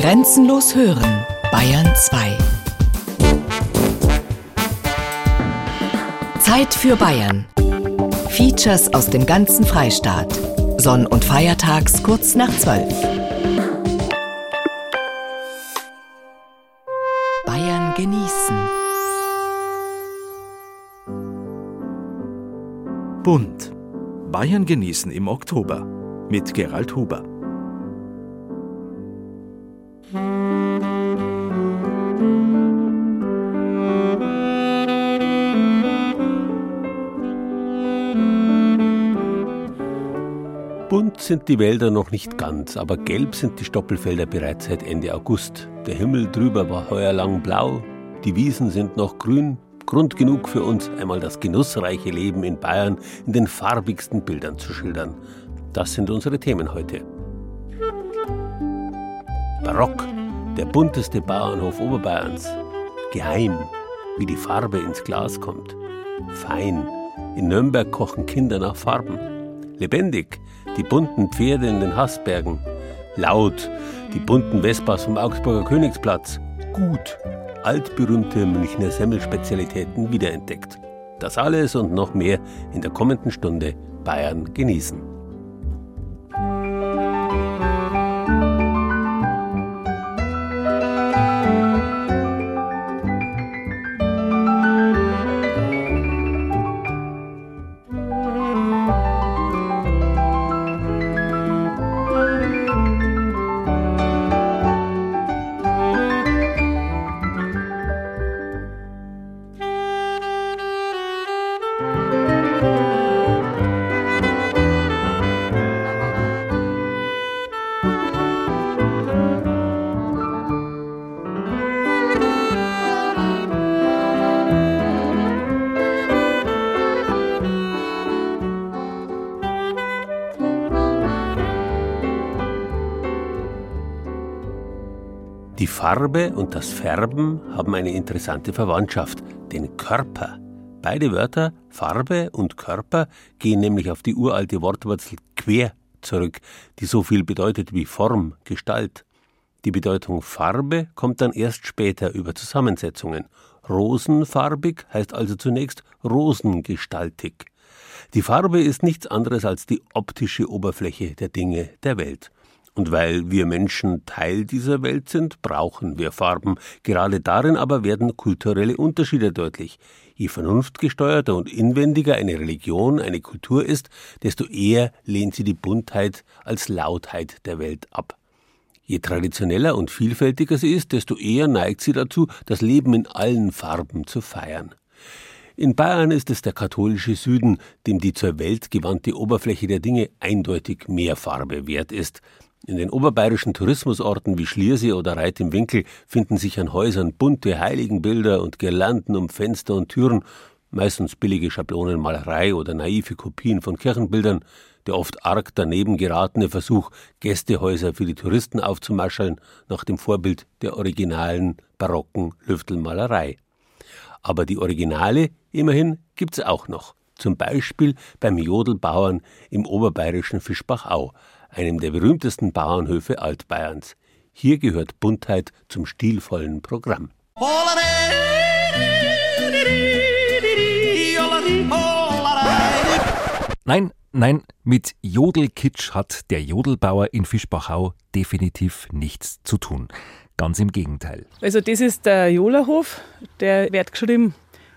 Grenzenlos hören, Bayern 2. Zeit für Bayern. Features aus dem ganzen Freistaat. Sonn- und Feiertags kurz nach 12. Bayern genießen. Bunt. Bayern genießen im Oktober mit Gerald Huber. Sind die Wälder noch nicht ganz, aber gelb sind die Stoppelfelder bereits seit Ende August. Der Himmel drüber war heuer lang blau, die Wiesen sind noch grün. Grund genug für uns, einmal das genussreiche Leben in Bayern in den farbigsten Bildern zu schildern. Das sind unsere Themen heute. Barock, der bunteste Bauernhof Oberbayerns. Geheim, wie die Farbe ins Glas kommt. Fein, in Nürnberg kochen Kinder nach Farben. Lebendig, die bunten Pferde in den Haßbergen. Laut, die bunten Vespas vom Augsburger Königsplatz. Gut, altberühmte Münchner Semmelspezialitäten wiederentdeckt. Das alles und noch mehr in der kommenden Stunde Bayern genießen. Farbe und das Färben haben eine interessante Verwandtschaft, den Körper. Beide Wörter, Farbe und Körper, gehen nämlich auf die uralte Wortwurzel quer zurück, die so viel bedeutet wie Form, Gestalt. Die Bedeutung Farbe kommt dann erst später über Zusammensetzungen. Rosenfarbig heißt also zunächst rosengestaltig. Die Farbe ist nichts anderes als die optische Oberfläche der Dinge der Welt. Und weil wir Menschen Teil dieser Welt sind, brauchen wir Farben. Gerade darin aber werden kulturelle Unterschiede deutlich. Je vernunftgesteuerter und inwendiger eine Religion, eine Kultur ist, desto eher lehnt sie die Buntheit als Lautheit der Welt ab. Je traditioneller und vielfältiger sie ist, desto eher neigt sie dazu, das Leben in allen Farben zu feiern. In Bayern ist es der katholische Süden, dem die zur Welt gewandte Oberfläche der Dinge eindeutig mehr Farbe wert ist. In den oberbayerischen Tourismusorten wie Schliersee oder Reit im Winkel finden sich an Häusern bunte Heiligenbilder und Girlanden um Fenster und Türen, meistens billige Schablonenmalerei oder naive Kopien von Kirchenbildern, der oft arg daneben geratene Versuch, Gästehäuser für die Touristen aufzumascheln, nach dem Vorbild der originalen barocken Lüftelmalerei. Aber die Originale, immerhin, gibt's auch noch. Zum Beispiel beim Jodelbauern im oberbayerischen Fischbachau, einem der berühmtesten Bauernhöfe Altbayerns. Hier gehört Buntheit zum stilvollen Programm. Nein, nein, mit Jodelkitsch hat der Jodelbauer in Fischbachau definitiv nichts zu tun. Ganz im Gegenteil. Also das ist der Jolerhof, der wird geschrieben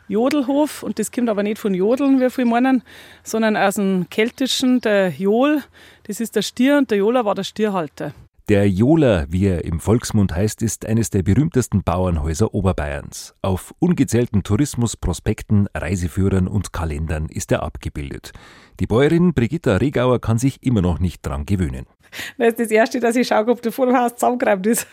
Jodelhof und das kommt aber nicht von Jodeln, wie viele meinen, sondern aus dem Keltischen, der Jol, das ist der Stier und der Joler war der Stierhalter. Der Joler, wie er im Volksmund heißt, ist eines der berühmtesten Bauernhäuser Oberbayerns. Auf ungezählten Tourismusprospekten, Reiseführern und Kalendern ist er abgebildet. Die Bäuerin Brigitta Regauer kann sich immer noch nicht dran gewöhnen. Das ist das Erste, dass ich schaue, ob der Vorhaus zusammengeräumt ist.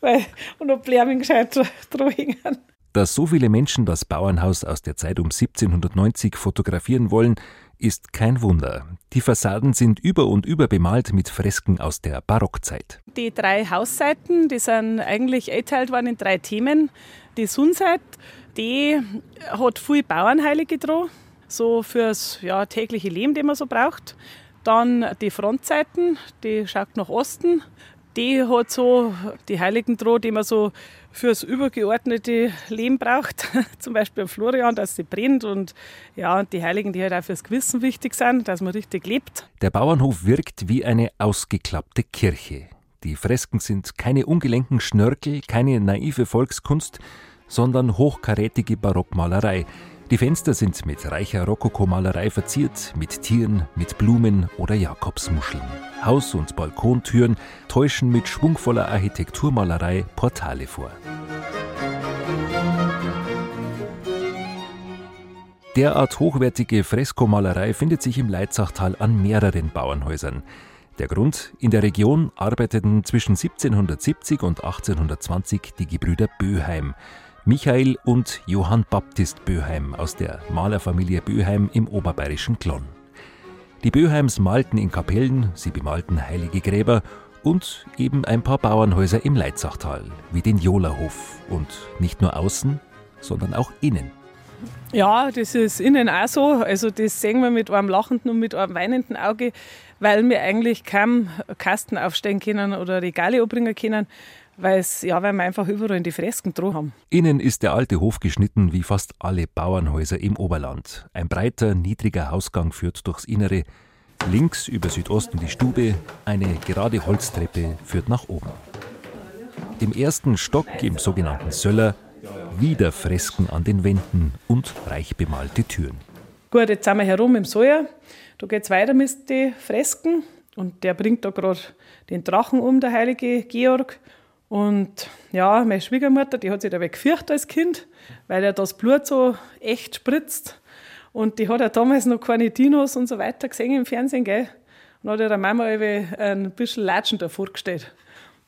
Weil, und ob Blämen gescheit dran hängen. Dass so viele Menschen das Bauernhaus aus der Zeit um 1790 fotografieren wollen, ist kein Wunder. Die Fassaden sind über und über bemalt mit Fresken aus der Barockzeit. Die drei Hausseiten, die sind eigentlich eingeteilt worden in drei Themen. Die Sonnenseite, die hat viel Bauernheilige dran, so fürs ja, tägliche Leben, das man so braucht. Dann die Frontseiten, die schaut nach Osten. Die hat so die heiligen Droh, die man so fürs übergeordnete Leben braucht. Zum Beispiel Florian, dass sie brennt und ja, die Heiligen, die halt auch fürs Gewissen wichtig sind, dass man richtig lebt. Der Bauernhof wirkt wie eine ausgeklappte Kirche. Die Fresken sind keine ungelenken Schnörkel, keine naive Volkskunst, sondern hochkarätige Barockmalerei, die Fenster sind mit reicher Rokokomalerei verziert, mit Tieren, mit Blumen oder Jakobsmuscheln. Haus- und Balkontüren täuschen mit schwungvoller Architekturmalerei Portale vor. Derart hochwertige Freskomalerei findet sich im Leitzachtal an mehreren Bauernhäusern. Der Grund, in der Region arbeiteten zwischen 1770 und 1820 die Gebrüder Böheim. Michael und Johann Baptist Böheim aus der Malerfamilie Böheim im oberbayerischen Glonn. Die Böheims malten in Kapellen, sie bemalten heilige Gräber und eben ein paar Bauernhäuser im Leitzachtal, wie den Jolerhof. Und nicht nur außen, sondern auch innen. Ja, das ist innen auch so. Also das sehen wir mit einem lachenden und mit einem weinenden Auge, weil wir eigentlich kaum Kasten aufstellen können oder Regale abbringen können weil's, ja, weil wir einfach überall in die Fresken dran haben. Innen ist der alte Hof geschnitten wie fast alle Bauernhäuser im Oberland. Ein breiter, niedriger Hausgang führt durchs Innere. Links über Südosten die Stube, eine gerade Holztreppe führt nach oben. Im ersten Stock, im sogenannten Söller, wieder Fresken an den Wänden und reich bemalte Türen. Gut, jetzt sind wir herum im Säuer. Da geht es weiter mit den Fresken. Und der bringt da gerade den Drachen um, der heilige Georg. Und ja, meine Schwiegermutter, die hat sich dabei gefürchtet als Kind, weil er das Blut so echt spritzt. Und die hat ja damals noch keine Dinos und so weiter gesehen im Fernsehen, gell? Und hat ihrer Mama ein bisschen Latschen davor gestellt,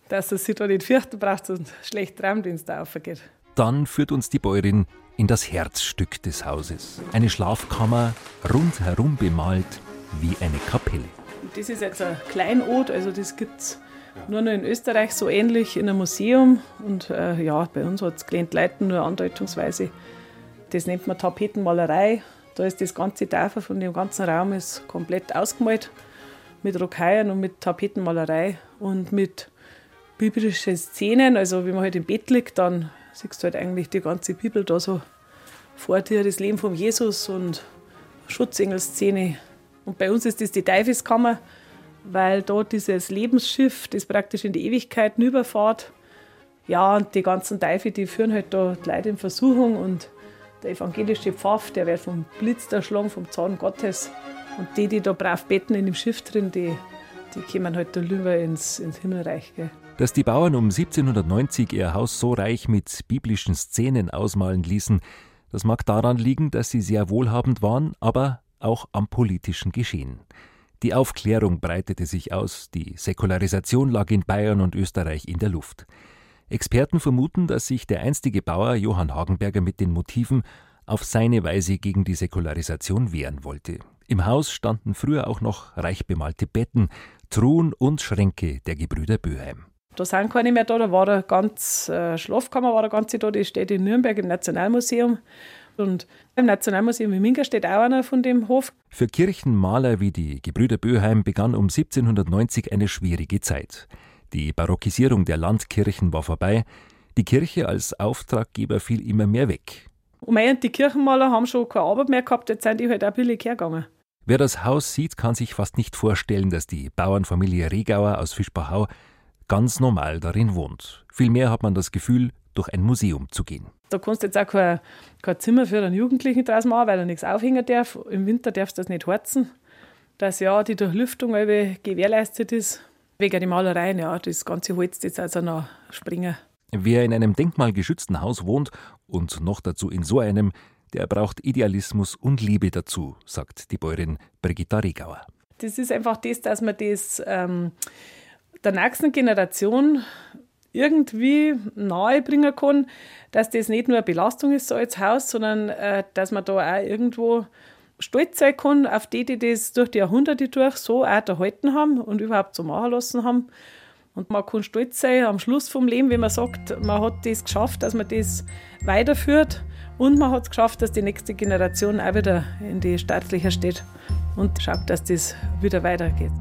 dass sie sich da nicht fürchten braucht und schlecht es da aufgeht. Dann führt uns die Bäuerin in das Herzstück des Hauses. Eine Schlafkammer, rundherum bemalt wie eine Kapelle. Und das ist jetzt ein Kleinod, also das gibt's nur noch in Österreich so ähnlich in einem Museum. Und äh, ja, bei uns hat es gelernt Leuten nur andeutungsweise. Das nennt man Tapetenmalerei. Da ist das ganze Tafel von dem ganzen Raum ist komplett ausgemalt mit Rocaillen und mit Tapetenmalerei und mit biblischen Szenen. Also, wenn man halt im Bett liegt, dann siehst du halt eigentlich die ganze Bibel da so vor dir, das Leben von Jesus und Schutzengelszene. Und bei uns ist das die Teufelskammer weil dort dieses Lebensschiff, das praktisch in die Ewigkeit überfahrt, ja, und die ganzen Teufel, die führen halt da die Leute in Versuchung und der evangelische Pfaff, der wird vom Blitz erschlagen, vom Zorn Gottes. Und die, die da brav betten in dem Schiff drin, die, die kommen halt da lieber ins, ins Himmelreich. Gell. Dass die Bauern um 1790 ihr Haus so reich mit biblischen Szenen ausmalen ließen, das mag daran liegen, dass sie sehr wohlhabend waren, aber auch am politischen Geschehen. Die Aufklärung breitete sich aus, die Säkularisation lag in Bayern und Österreich in der Luft. Experten vermuten, dass sich der einstige Bauer Johann Hagenberger mit den Motiven auf seine Weise gegen die Säkularisation wehren wollte. Im Haus standen früher auch noch reich bemalte Betten, Truhen und Schränke der Gebrüder Böheim. Da sind keine mehr da, da war eine ganz äh, Schlafkammer, war eine ganze da, die steht in Nürnberg im Nationalmuseum. Und im Nationalmuseum in Minga steht auch einer von dem Hof. Für Kirchenmaler wie die Gebrüder Böheim begann um 1790 eine schwierige Zeit. Die Barockisierung der Landkirchen war vorbei. Die Kirche als Auftraggeber fiel immer mehr weg. Und die Kirchenmaler haben schon keine Arbeit mehr gehabt, jetzt sind die halt auch billig hergegangen. Wer das Haus sieht, kann sich fast nicht vorstellen, dass die Bauernfamilie Regauer aus Fischbachau ganz normal darin wohnt. Vielmehr hat man das Gefühl, durch ein Museum zu gehen. Da kannst du jetzt auch kein, kein Zimmer für einen Jugendlichen draus machen, weil er nichts aufhängen darf. Im Winter darfst du das nicht heizen. Dass ja die Durchlüftung gewährleistet ist. Wegen der Malereien, ja, das ganze Holz, das also noch springen. Wer in einem denkmalgeschützten Haus wohnt und noch dazu in so einem, der braucht Idealismus und Liebe dazu, sagt die Bäuerin Brigitta Regauer. Das ist einfach das, dass man das ähm, der nächsten Generation irgendwie nahebringen kann, dass das nicht nur eine Belastung ist so als Haus, sondern äh, dass man da auch irgendwo stolz sein kann auf die, die das durch die Jahrhunderte durch so auch erhalten haben und überhaupt so machen lassen haben. Und man kann stolz sein am Schluss vom Leben, wenn man sagt, man hat das geschafft, dass man das weiterführt und man hat es geschafft, dass die nächste Generation auch wieder in die Startlöcher steht und schaut, dass das wieder weitergeht.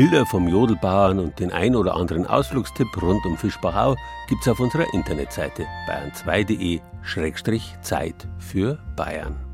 Bilder vom Jodelbauern und den ein oder anderen Ausflugstipp rund um Fischbachau gibt's auf unserer Internetseite bayern2.de-zeit für Bayern.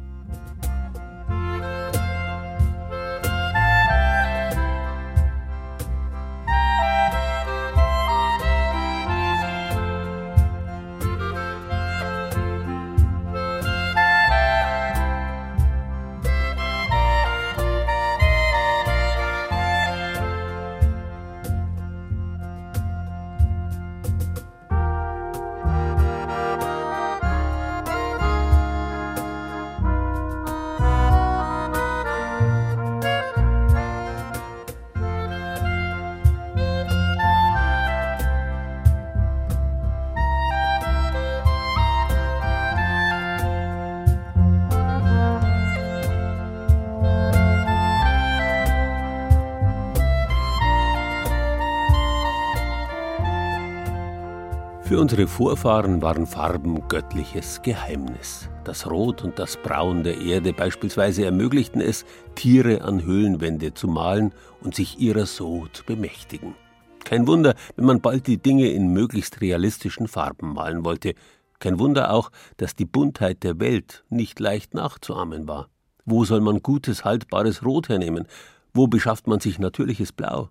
Unsere Vorfahren waren Farben göttliches Geheimnis. Das Rot und das Braun der Erde beispielsweise ermöglichten es, Tiere an Höhlenwände zu malen und sich ihrer so zu bemächtigen. Kein Wunder, wenn man bald die Dinge in möglichst realistischen Farben malen wollte. Kein Wunder auch, dass die Buntheit der Welt nicht leicht nachzuahmen war. Wo soll man gutes, haltbares Rot hernehmen? Wo beschafft man sich natürliches Blau?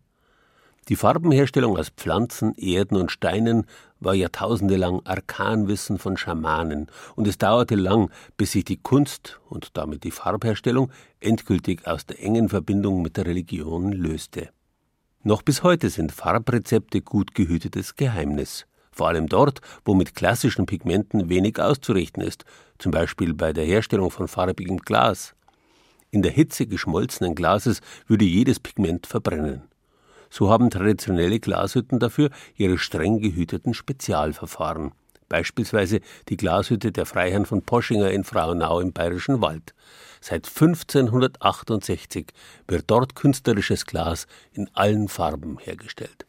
Die Farbenherstellung aus Pflanzen, Erden und Steinen war jahrtausendelang Arkanwissen von Schamanen, und es dauerte lang, bis sich die Kunst und damit die Farbherstellung endgültig aus der engen Verbindung mit der Religion löste. Noch bis heute sind Farbrezepte gut gehütetes Geheimnis, vor allem dort, wo mit klassischen Pigmenten wenig auszurichten ist, zum Beispiel bei der Herstellung von farbigem Glas. In der Hitze geschmolzenen Glases würde jedes Pigment verbrennen. So haben traditionelle Glashütten dafür ihre streng gehüteten Spezialverfahren. Beispielsweise die Glashütte der Freiherren von Poschinger in Frauenau im Bayerischen Wald. Seit 1568 wird dort künstlerisches Glas in allen Farben hergestellt.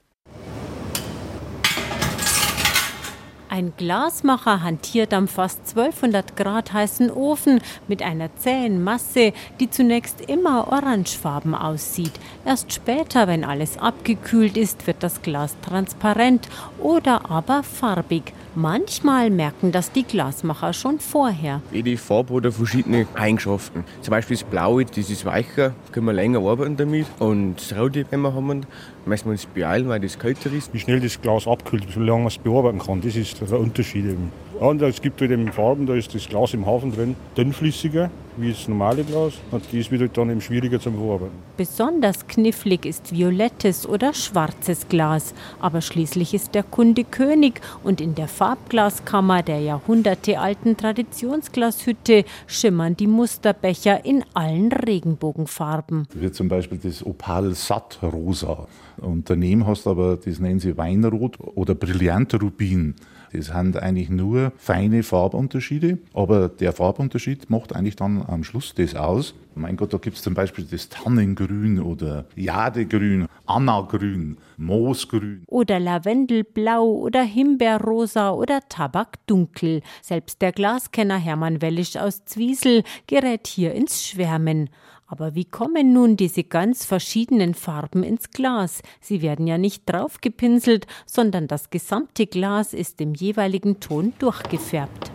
Ein Glasmacher hantiert am fast 1200 Grad heißen Ofen mit einer zähen Masse, die zunächst immer orangefarben aussieht. Erst später, wenn alles abgekühlt ist, wird das Glas transparent oder aber farbig. Manchmal merken das die Glasmacher schon vorher. Jede Farbe hat verschiedene Eigenschaften. Zum Beispiel das Blaue, das ist weicher, können wir länger arbeiten damit. Und das Rote, wenn wir haben, müssen wir uns beeilen, weil das kälter ist. Wie schnell das Glas abkühlt, wie lange man es bearbeiten kann, das ist der Unterschied eben. Ja, und es gibt halt eben Farben, da ist das Glas im Hafen drin, dünnflüssiger, wie das normale Glas. Und die ist wieder dann eben schwieriger zum Verarbeiten. Besonders knifflig ist violettes oder schwarzes Glas. Aber schließlich ist der Kunde König und in der Farbglaskammer der jahrhundertealten Traditionsglashütte schimmern die Musterbecher in allen Regenbogenfarben. Wie zum Beispiel das Opal Satt Rosa. Und daneben hast du aber, das nennen sie Weinrot oder Brillantrubin. Das sind eigentlich nur feine Farbunterschiede, aber der Farbunterschied macht eigentlich dann am Schluss das aus. Mein Gott, da gibt es zum Beispiel das Tannengrün oder Jadegrün, Annagrün, Moosgrün. Oder Lavendelblau oder Himbeerrosa oder Tabakdunkel. Selbst der Glaskenner Hermann Wellisch aus Zwiesel gerät hier ins Schwärmen. Aber wie kommen nun diese ganz verschiedenen Farben ins Glas? Sie werden ja nicht draufgepinselt, sondern das gesamte Glas ist im jeweiligen Ton durchgefärbt.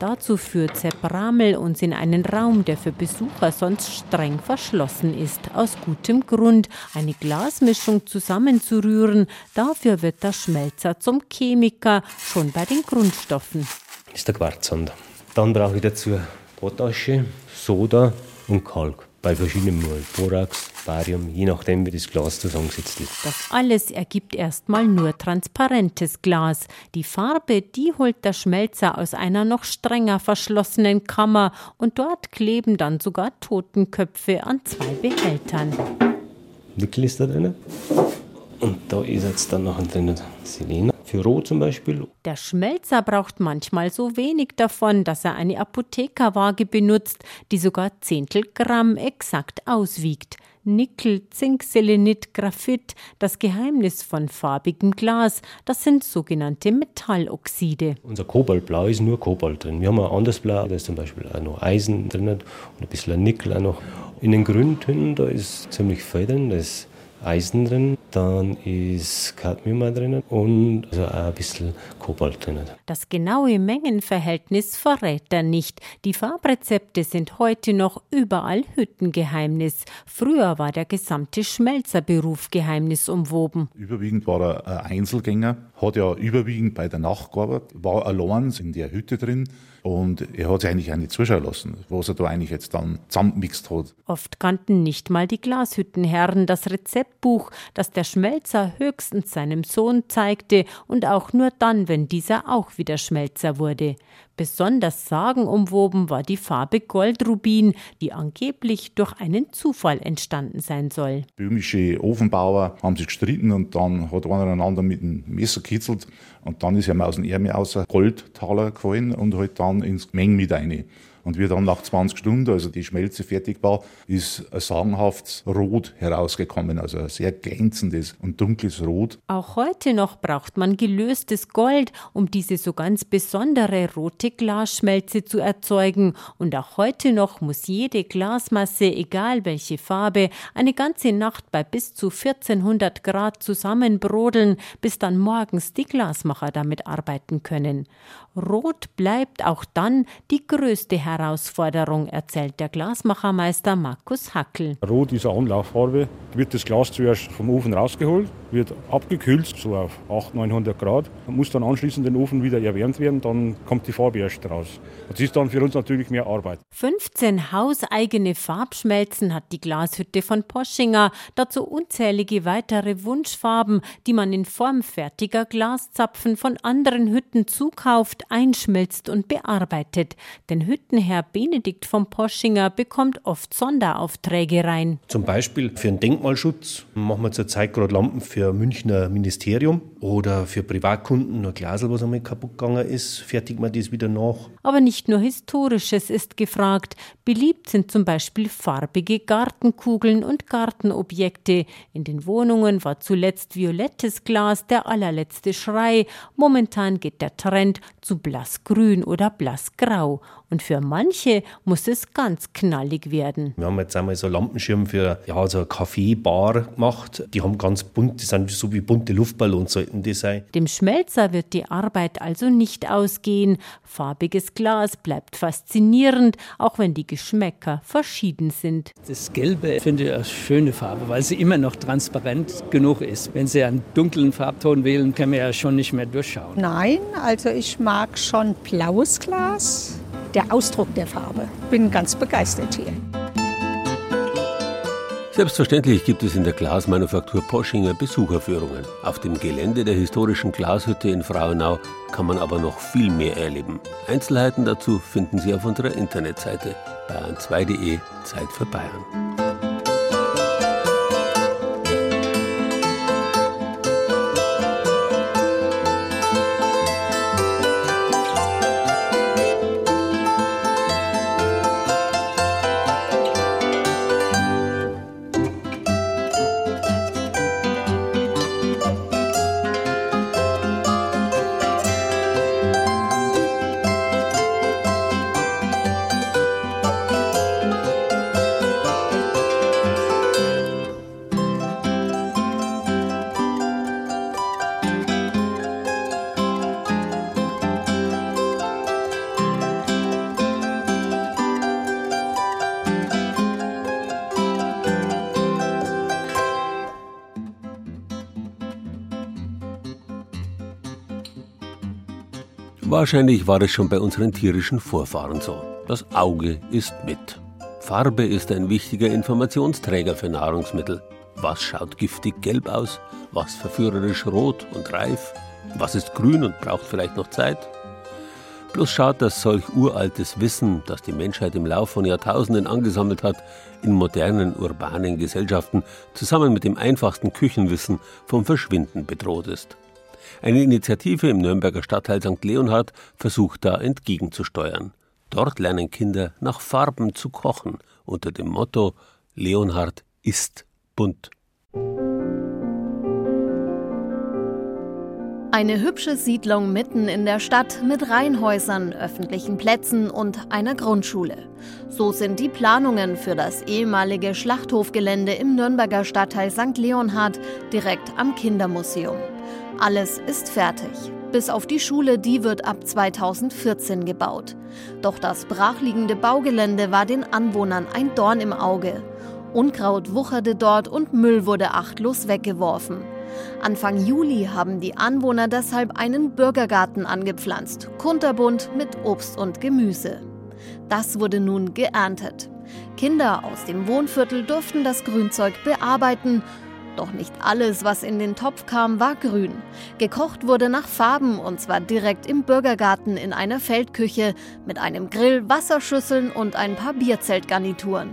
Dazu führt Sepp Ramel uns in einen Raum, der für Besucher sonst streng verschlossen ist. Aus gutem Grund, eine Glasmischung zusammenzurühren. Dafür wird der Schmelzer zum Chemiker, schon bei den Grundstoffen. Ist der Quarzsand. Dann brauche ich dazu Potasche, Soda und Kalk. Bei verschiedenen Mulden. Borax, Barium, je nachdem, wie das Glas zusammengesetzt ist. Das alles ergibt erstmal nur transparentes Glas. Die Farbe, die holt der Schmelzer aus einer noch strenger verschlossenen Kammer und dort kleben dann sogar Totenköpfe an zwei Behältern. Nickel ist da drin. Und da ist jetzt dann noch drin Selena für Rot zum Beispiel. Der Schmelzer braucht manchmal so wenig davon, dass er eine Apothekerwaage benutzt, die sogar Zehntelgramm exakt auswiegt. Nickel, Zink, Selenit, Graphit, das Geheimnis von farbigem Glas, das sind sogenannte Metalloxide. Unser Kobaltblau ist nur Kobalt drin. Wir haben ein anderes Blau, da ist zum Beispiel auch noch Eisen drin und ein bisschen Nickel auch noch. In den Grüntönen, da ist ziemlich viel drin, da ist Eisen drin, dann ist Cadmium drin und also ein bisschen Kobalt drin. Das genaue Mengenverhältnis verrät er nicht. Die Farbrezepte sind heute noch überall Hüttengeheimnis. Früher war der gesamte Schmelzerberuf geheimnisumwoben. Überwiegend war er ein Einzelgänger, hat ja überwiegend bei der Nacht gearbeitet, war allein in der Hütte drin und er hat sich eigentlich auch nicht zuschauen lassen, was er da eigentlich jetzt dann zusammengemixt hat. Oft kannten nicht mal die Glashüttenherren das Rezeptbuch, das der Schmelzer höchstens seinem Sohn zeigte und auch nur dann, wenn dieser auch wieder Schmelzer wurde. Besonders sagenumwoben war die Farbe Goldrubin, die angeblich durch einen Zufall entstanden sein soll. Böhmische Ofenbauer haben sich gestritten und dann hat einer einander mit dem Messer kitzelt und dann ist ihm aus dem Ärmel außer Goldtaler gefallen und halt dann ins Meng mit rein. Und wie dann nach 20 Stunden, also die Schmelze fertig war, ist ein sagenhaftes Rot herausgekommen, also ein sehr glänzendes und dunkles Rot. Auch heute noch braucht man gelöstes Gold, um diese so ganz besondere rote Glasschmelze zu erzeugen. Und auch heute noch muss jede Glasmasse, egal welche Farbe, eine ganze Nacht bei bis zu 1400 Grad zusammenbrodeln, bis dann morgens die Glasmacher damit arbeiten können. Rot bleibt auch dann die größte Herausforderung, erzählt der Glasmachermeister Markus Hackel. Rot ist eine Anlauffarbe. Wird das Glas zuerst vom Ofen rausgeholt, wird abgekühlt, so auf 800, 900 Grad, und muss dann anschließend den Ofen wieder erwärmt werden, dann kommt die Farbe erst raus. Das ist dann für uns natürlich mehr Arbeit. 15 hauseigene Farbschmelzen hat die Glashütte von Poschinger, dazu unzählige weitere Wunschfarben, die man in Form fertiger Glaszapfen von anderen Hütten zukauft, einschmilzt und bearbeitet. Denn Hüttenherr Benedikt von Poschinger bekommt oft Sonderaufträge rein. Zum Beispiel für den Denkmalschutz machen wir zurzeit gerade Lampen für Münchner Ministerium oder für Privatkunden ein Glasel, was einmal kaputt gegangen ist, fertigt man das wieder nach. Aber nicht nur Historisches ist gefragt. Beliebt sind zum Beispiel farbige Gartenkugeln und Gartenobjekte. In den Wohnungen war zuletzt violettes Glas der allerletzte Schrei. Momentan geht der Trend zu blassgrün oder blassgrau. Und für manche muss es ganz knallig werden. Wir haben jetzt einmal so Lampenschirm für ja, so eine Kaffeebar gemacht. Die haben ganz bunt, die sind so wie bunte Luftballons sollten die sein. Dem Schmelzer wird die Arbeit also nicht ausgehen. Farbiges Glas bleibt faszinierend, auch wenn die Geschmäcker verschieden sind. Das Gelbe finde ich eine schöne Farbe, weil sie immer noch transparent genug ist. Wenn Sie einen dunklen Farbton wählen, kann man ja schon nicht mehr durchschauen. Nein, also ich mag schon blaues Glas der Ausdruck der Farbe. Bin ganz begeistert hier. Selbstverständlich gibt es in der Glasmanufaktur Poschinger Besucherführungen. Auf dem Gelände der historischen Glashütte in Frauenau kann man aber noch viel mehr erleben. Einzelheiten dazu finden Sie auf unserer Internetseite bayern2.de Zeit für Bayern. Wahrscheinlich war es schon bei unseren tierischen Vorfahren so. Das Auge ist mit. Farbe ist ein wichtiger Informationsträger für Nahrungsmittel. Was schaut giftig gelb aus? Was verführerisch rot und reif? Was ist grün und braucht vielleicht noch Zeit? Bloß schaut, dass solch uraltes Wissen, das die Menschheit im Lauf von Jahrtausenden angesammelt hat, in modernen urbanen Gesellschaften zusammen mit dem einfachsten Küchenwissen vom Verschwinden bedroht ist. Eine Initiative im Nürnberger Stadtteil St. Leonhard versucht da entgegenzusteuern. Dort lernen Kinder nach Farben zu kochen unter dem Motto Leonhard ist bunt. Eine hübsche Siedlung mitten in der Stadt mit Reihenhäusern, öffentlichen Plätzen und einer Grundschule. So sind die Planungen für das ehemalige Schlachthofgelände im Nürnberger Stadtteil St. Leonhard direkt am Kindermuseum. Alles ist fertig. Bis auf die Schule, die wird ab 2014 gebaut. Doch das brachliegende Baugelände war den Anwohnern ein Dorn im Auge. Unkraut wucherte dort und Müll wurde achtlos weggeworfen. Anfang Juli haben die Anwohner deshalb einen Bürgergarten angepflanzt, kunterbunt mit Obst und Gemüse. Das wurde nun geerntet. Kinder aus dem Wohnviertel durften das Grünzeug bearbeiten, doch nicht alles, was in den Topf kam, war grün. Gekocht wurde nach Farben und zwar direkt im Bürgergarten in einer Feldküche mit einem Grill, Wasserschüsseln und ein paar Bierzeltgarnituren.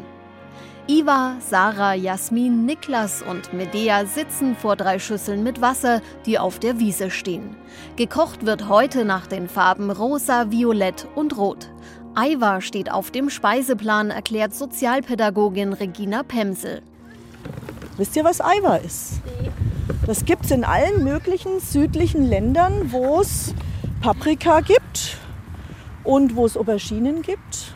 Iva, Sarah, Jasmin, Niklas und Medea sitzen vor drei Schüsseln mit Wasser, die auf der Wiese stehen. Gekocht wird heute nach den Farben Rosa, Violett und Rot. Iva steht auf dem Speiseplan, erklärt Sozialpädagogin Regina Pemsel. Wisst ihr, was Iva ist? Das gibt es in allen möglichen südlichen Ländern, wo es Paprika gibt und wo es Auberginen gibt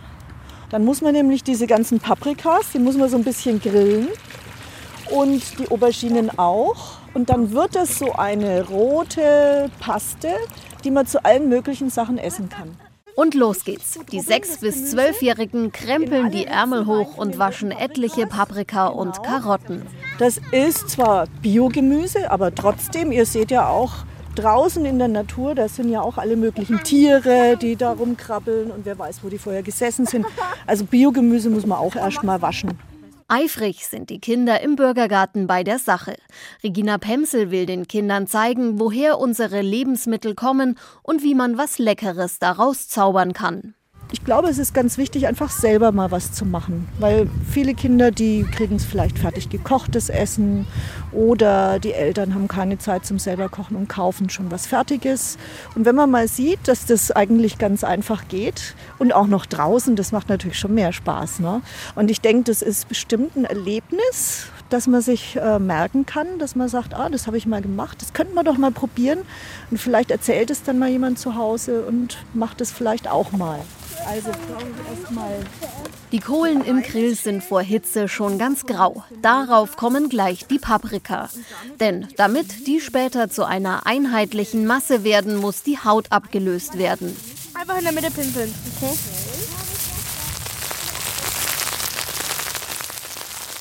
dann muss man nämlich diese ganzen Paprikas, die muss man so ein bisschen grillen und die Auberginen auch. Und dann wird es so eine rote Paste, die man zu allen möglichen Sachen essen kann. Und los geht's. Die sechs- bis zwölfjährigen krempeln die Ärmel hoch und waschen etliche Paprika und Karotten. Das ist zwar Biogemüse, aber trotzdem, ihr seht ja auch, draußen in der Natur, da sind ja auch alle möglichen Tiere, die da rumkrabbeln und wer weiß, wo die vorher gesessen sind. Also Biogemüse muss man auch erst mal waschen. Eifrig sind die Kinder im Bürgergarten bei der Sache. Regina Pemsel will den Kindern zeigen, woher unsere Lebensmittel kommen und wie man was Leckeres daraus zaubern kann ich glaube, es ist ganz wichtig, einfach selber mal was zu machen. Weil viele Kinder, die kriegen es vielleicht fertig gekochtes Essen oder die Eltern haben keine Zeit zum selber kochen und kaufen schon was Fertiges. Und wenn man mal sieht, dass das eigentlich ganz einfach geht und auch noch draußen, das macht natürlich schon mehr Spaß. Ne? Und ich denke, das ist bestimmt ein Erlebnis, dass man sich äh, merken kann, dass man sagt, ah, das habe ich mal gemacht, das könnten wir doch mal probieren. Und vielleicht erzählt es dann mal jemand zu Hause und macht es vielleicht auch mal. Also erstmal. Die Kohlen im Grill sind vor Hitze schon ganz grau. Darauf kommen gleich die Paprika. Denn damit die später zu einer einheitlichen Masse werden, muss die Haut abgelöst werden. Einfach in der Mitte pimpeln, okay?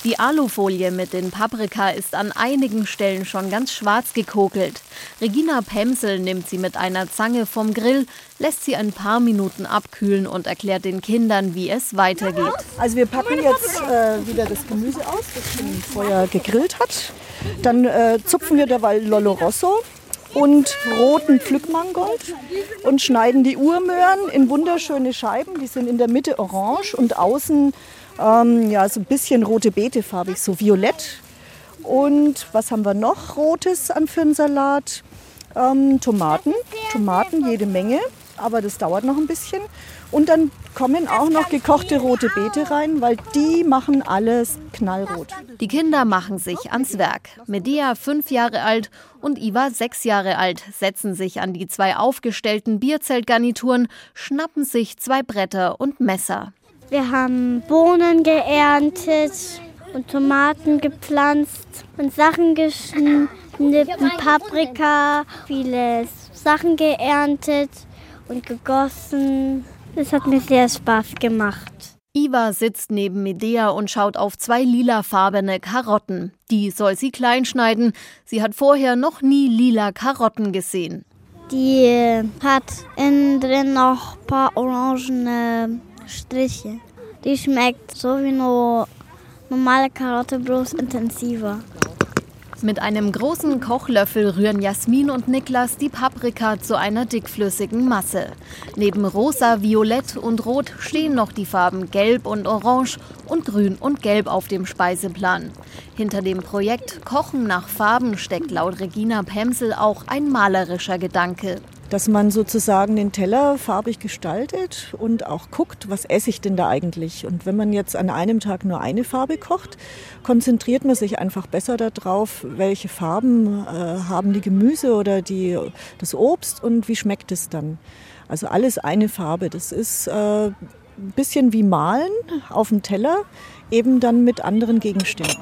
Die Alufolie mit den Paprika ist an einigen Stellen schon ganz schwarz gekokelt. Regina Pemsel nimmt sie mit einer Zange vom Grill, lässt sie ein paar Minuten abkühlen und erklärt den Kindern, wie es weitergeht. Also wir packen jetzt äh, wieder das Gemüse aus, das schon vorher gegrillt hat. Dann äh, zupfen wir dabei Lollo Rosso und roten Pflückmangold und schneiden die Urmöhren in wunderschöne Scheiben. Die sind in der Mitte orange und außen ähm, ja, so ein bisschen rote Beete farbig, so violett. Und was haben wir noch Rotes an für einen Salat? Ähm, Tomaten, Tomaten jede Menge, aber das dauert noch ein bisschen. Und dann kommen auch noch gekochte rote Beete rein, weil die machen alles knallrot. Die Kinder machen sich ans Werk. Medea, fünf Jahre alt, und Iva, sechs Jahre alt, setzen sich an die zwei aufgestellten Bierzeltgarnituren, schnappen sich zwei Bretter und Messer. Wir haben Bohnen geerntet und Tomaten gepflanzt und Sachen geschnitten, Paprika, viele Sachen geerntet und gegossen. Das hat mir sehr Spaß gemacht. Iva sitzt neben Medea und schaut auf zwei lilafarbene Karotten. Die soll sie klein schneiden. Sie hat vorher noch nie lila Karotten gesehen. Die hat innen drin noch ein paar orangene Striche. Die schmeckt so wie eine normale Karotte, bloß intensiver. Mit einem großen Kochlöffel rühren Jasmin und Niklas die Paprika zu einer dickflüssigen Masse. Neben rosa, violett und rot stehen noch die Farben gelb und orange und grün und gelb auf dem Speiseplan. Hinter dem Projekt Kochen nach Farben steckt laut Regina Pemsel auch ein malerischer Gedanke. Dass man sozusagen den Teller farbig gestaltet und auch guckt, was esse ich denn da eigentlich. Und wenn man jetzt an einem Tag nur eine Farbe kocht, konzentriert man sich einfach besser darauf, welche Farben äh, haben die Gemüse oder die, das Obst und wie schmeckt es dann. Also alles eine Farbe. Das ist äh, ein bisschen wie Malen auf dem Teller, eben dann mit anderen Gegenständen.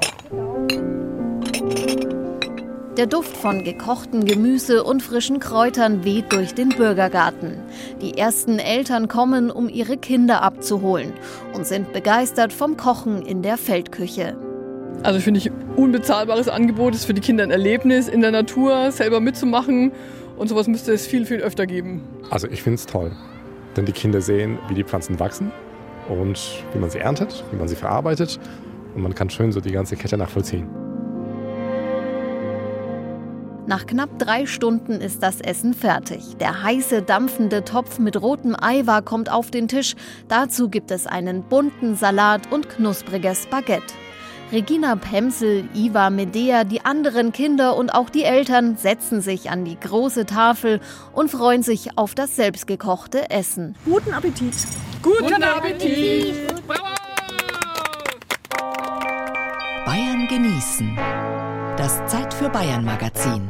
Der Duft von gekochten Gemüse und frischen Kräutern weht durch den Bürgergarten. Die ersten Eltern kommen, um ihre Kinder abzuholen und sind begeistert vom Kochen in der Feldküche. Also finde ich unbezahlbares Angebot, ist für die Kinder ein Erlebnis in der Natur, selber mitzumachen und sowas müsste es viel, viel öfter geben. Also ich finde es toll, denn die Kinder sehen, wie die Pflanzen wachsen und wie man sie erntet, wie man sie verarbeitet und man kann schön so die ganze Kette nachvollziehen. Nach knapp drei Stunden ist das Essen fertig. Der heiße, dampfende Topf mit rotem Eiwar kommt auf den Tisch. Dazu gibt es einen bunten Salat und knuspriges Baguette. Regina Pemsel, Iva Medea, die anderen Kinder und auch die Eltern setzen sich an die große Tafel und freuen sich auf das selbstgekochte Essen. Guten Appetit! Guten Appetit! Bayern genießen. Das Zeit für Bayern Magazin.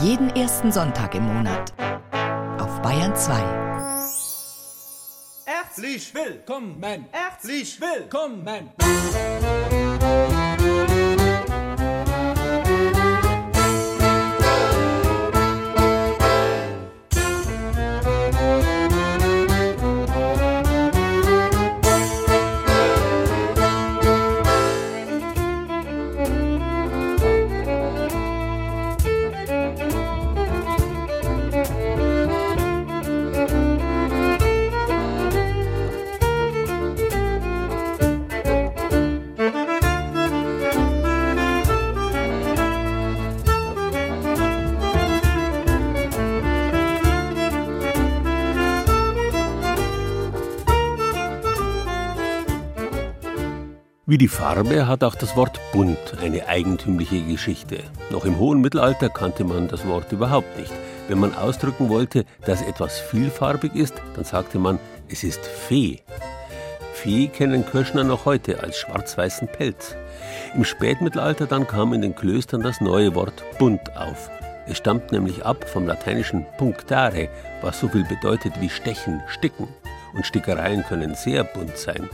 Jeden ersten Sonntag im Monat. Auf Bayern 2. Herzlich willkommen. Herzlich willkommen. Wie die Farbe hat auch das Wort bunt eine eigentümliche Geschichte. Noch im hohen Mittelalter kannte man das Wort überhaupt nicht. Wenn man ausdrücken wollte, dass etwas vielfarbig ist, dann sagte man, es ist Fee. Fee kennen Kirschner noch heute als schwarz-weißen Pelz. Im Spätmittelalter dann kam in den Klöstern das neue Wort bunt auf. Es stammt nämlich ab vom lateinischen punctare, was so viel bedeutet wie stechen, sticken. Und Stickereien können sehr bunt sein.